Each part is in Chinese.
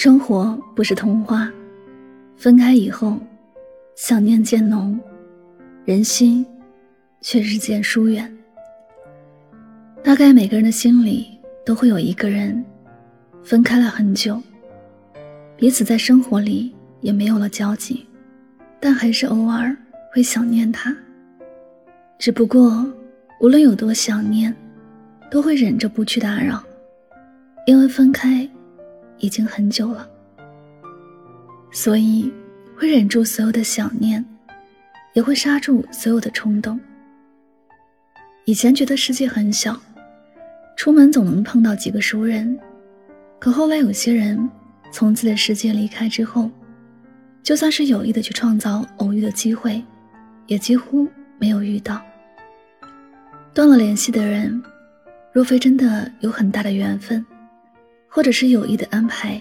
生活不是童话，分开以后，想念渐浓，人心却日渐疏远。大概每个人的心里都会有一个人，分开了很久，彼此在生活里也没有了交集，但还是偶尔会想念他。只不过无论有多想念，都会忍着不去打扰，因为分开。已经很久了，所以会忍住所有的想念，也会刹住所有的冲动。以前觉得世界很小，出门总能碰到几个熟人，可后来有些人从自己的世界离开之后，就算是有意的去创造偶遇的机会，也几乎没有遇到。断了联系的人，若非真的有很大的缘分。或者是有意的安排，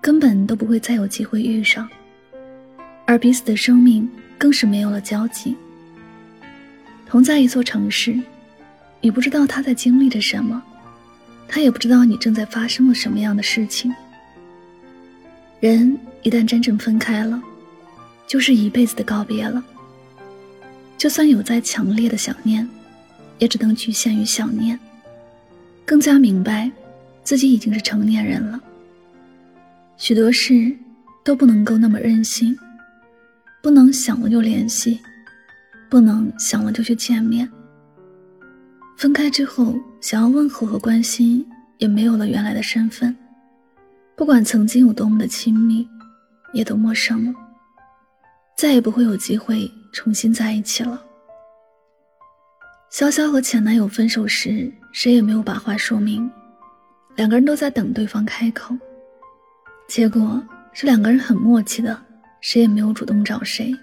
根本都不会再有机会遇上，而彼此的生命更是没有了交集。同在一座城市，你不知道他在经历着什么，他也不知道你正在发生了什么样的事情。人一旦真正分开了，就是一辈子的告别了。就算有再强烈的想念，也只能局限于想念。更加明白。自己已经是成年人了，许多事都不能够那么任性，不能想了就联系，不能想了就去见面。分开之后，想要问候和关心也没有了原来的身份，不管曾经有多么的亲密，也都陌生了，再也不会有机会重新在一起了。潇潇和前男友分手时，谁也没有把话说明。两个人都在等对方开口，结果是两个人很默契的，谁也没有主动找谁，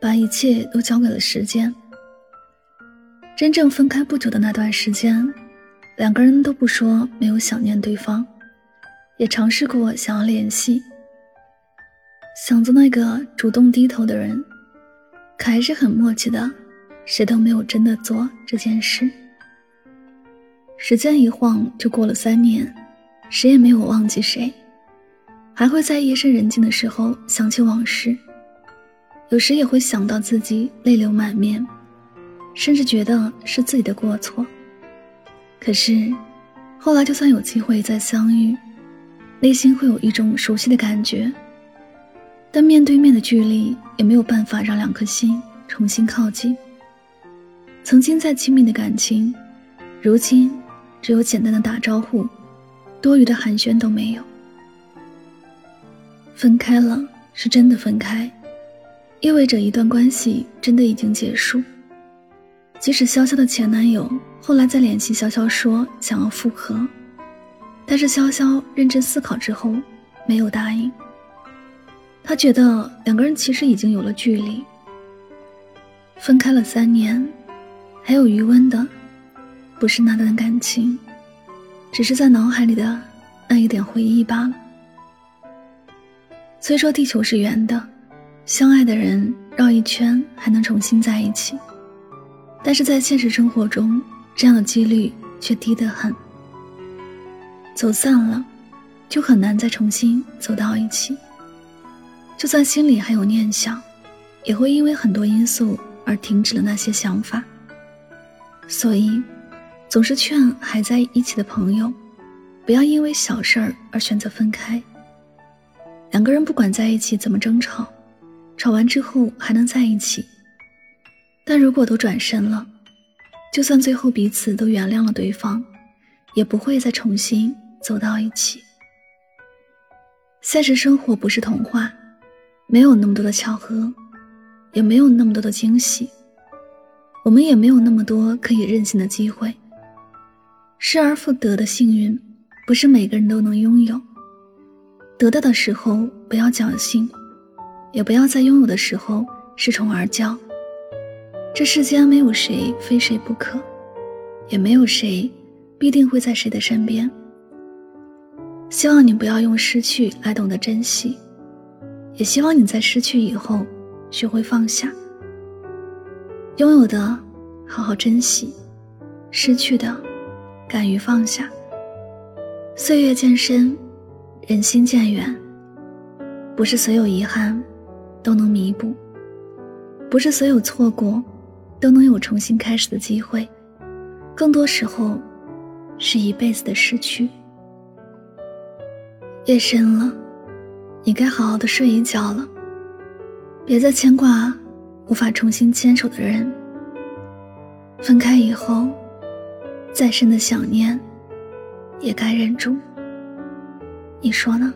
把一切都交给了时间。真正分开不久的那段时间，两个人都不说没有想念对方，也尝试过想要联系，想做那个主动低头的人，可还是很默契的，谁都没有真的做这件事。时间一晃就过了三年，谁也没有忘记谁，还会在夜深人静的时候想起往事。有时也会想到自己泪流满面，甚至觉得是自己的过错。可是，后来就算有机会再相遇，内心会有一种熟悉的感觉，但面对面的距离也没有办法让两颗心重新靠近。曾经再亲密的感情，如今。只有简单的打招呼，多余的寒暄都没有。分开了，是真的分开，意味着一段关系真的已经结束。即使潇潇的前男友后来再联系潇潇说想要复合，但是潇潇认真思考之后没有答应。他觉得两个人其实已经有了距离，分开了三年，还有余温的。不是那段感情，只是在脑海里的那一点回忆罢了。虽说地球是圆的，相爱的人绕一圈还能重新在一起，但是在现实生活中，这样的几率却低得很。走散了，就很难再重新走到一起。就算心里还有念想，也会因为很多因素而停止了那些想法。所以。总是劝还在一起的朋友，不要因为小事儿而选择分开。两个人不管在一起怎么争吵，吵完之后还能在一起。但如果都转身了，就算最后彼此都原谅了对方，也不会再重新走到一起。现实生活不是童话，没有那么多的巧合，也没有那么多的惊喜，我们也没有那么多可以任性的机会。失而复得的幸运，不是每个人都能拥有。得到的时候不要侥幸，也不要在拥有的时候恃宠而骄。这世间没有谁非谁不可，也没有谁必定会在谁的身边。希望你不要用失去来懂得珍惜，也希望你在失去以后学会放下。拥有的好好珍惜，失去的敢于放下。岁月渐深。人心渐远，不是所有遗憾都能弥补，不是所有错过都能有重新开始的机会，更多时候是一辈子的失去。夜深了，你该好好的睡一觉了，别再牵挂无法重新牵手的人。分开以后，再深的想念也该忍住。你说呢？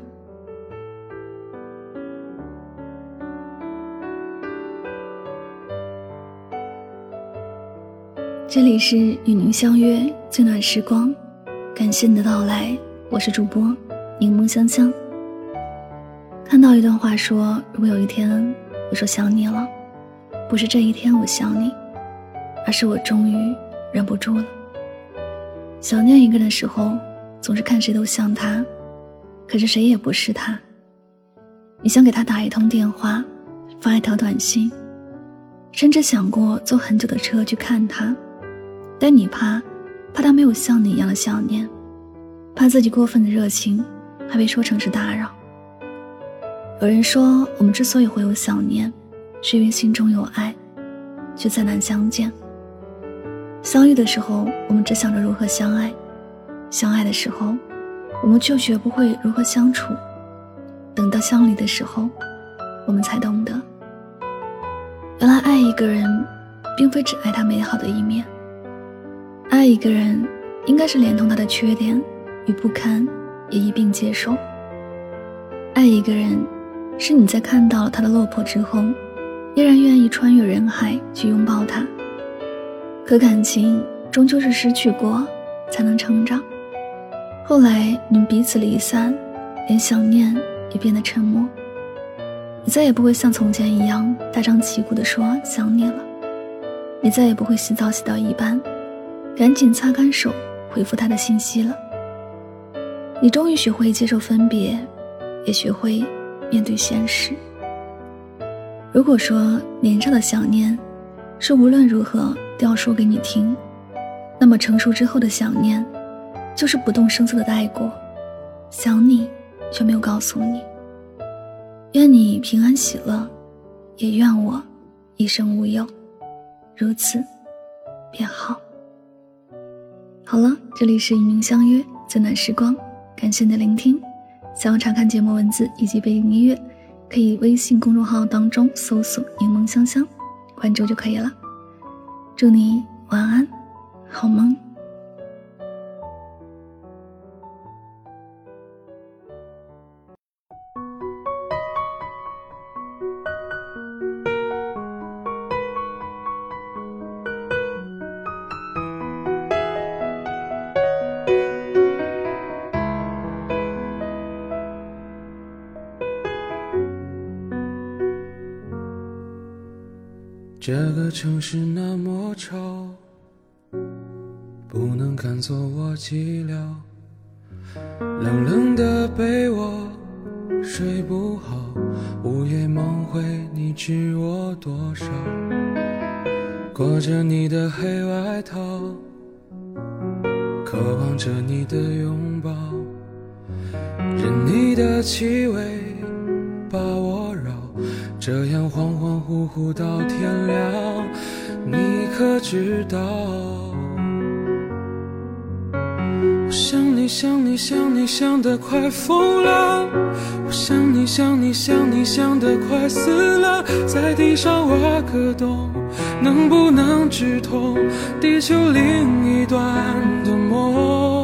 这里是与您相约最暖时光，感谢你的到来，我是主播柠檬香香。看到一段话说：如果有一天我说想你了，不是这一天我想你，而是我终于忍不住了。想念一个人的时候，总是看谁都像他。可是谁也不是他。你想给他打一通电话，发一条短信，甚至想过坐很久的车去看他，但你怕，怕他没有像你一样的想念，怕自己过分的热情还被说成是打扰。有人说，我们之所以会有想念，是因为心中有爱，却再难相见。相遇的时候，我们只想着如何相爱；相爱的时候，我们就学不会如何相处，等到相离的时候，我们才懂得，原来爱一个人，并非只爱他美好的一面。爱一个人，应该是连同他的缺点与不堪也一并接受。爱一个人，是你在看到了他的落魄之后，依然愿意穿越人海去拥抱他。可感情终究是失去过，才能成长。后来你们彼此离散，连想念也变得沉默。你再也不会像从前一样大张旗鼓地说想你了，你再也不会洗澡洗到一半，赶紧擦干手回复他的信息了。你终于学会接受分别，也学会面对现实。如果说年少的想念是无论如何都要说给你听，那么成熟之后的想念。就是不动声色的带过，想你却没有告诉你。愿你平安喜乐，也愿我一生无忧，如此便好。好了，这里是与您相约最暖时光，感谢你的聆听。想要查看节目文字以及背景音乐，可以微信公众号当中搜索“柠檬香香”，关注就可以了。祝你晚安，好梦。这个城市那么吵，不能赶走我寂寥。冷冷的被窝，睡不好，午夜梦回，你知我多少？裹着你的黑外套，渴望着你的拥抱，任你的气味把我绕。这样恍恍惚惚到天亮，你可知道？我想你想你想你想得快疯了，我想你想你想你想得快死了，在地上挖个洞，能不能直通地球另一端的梦？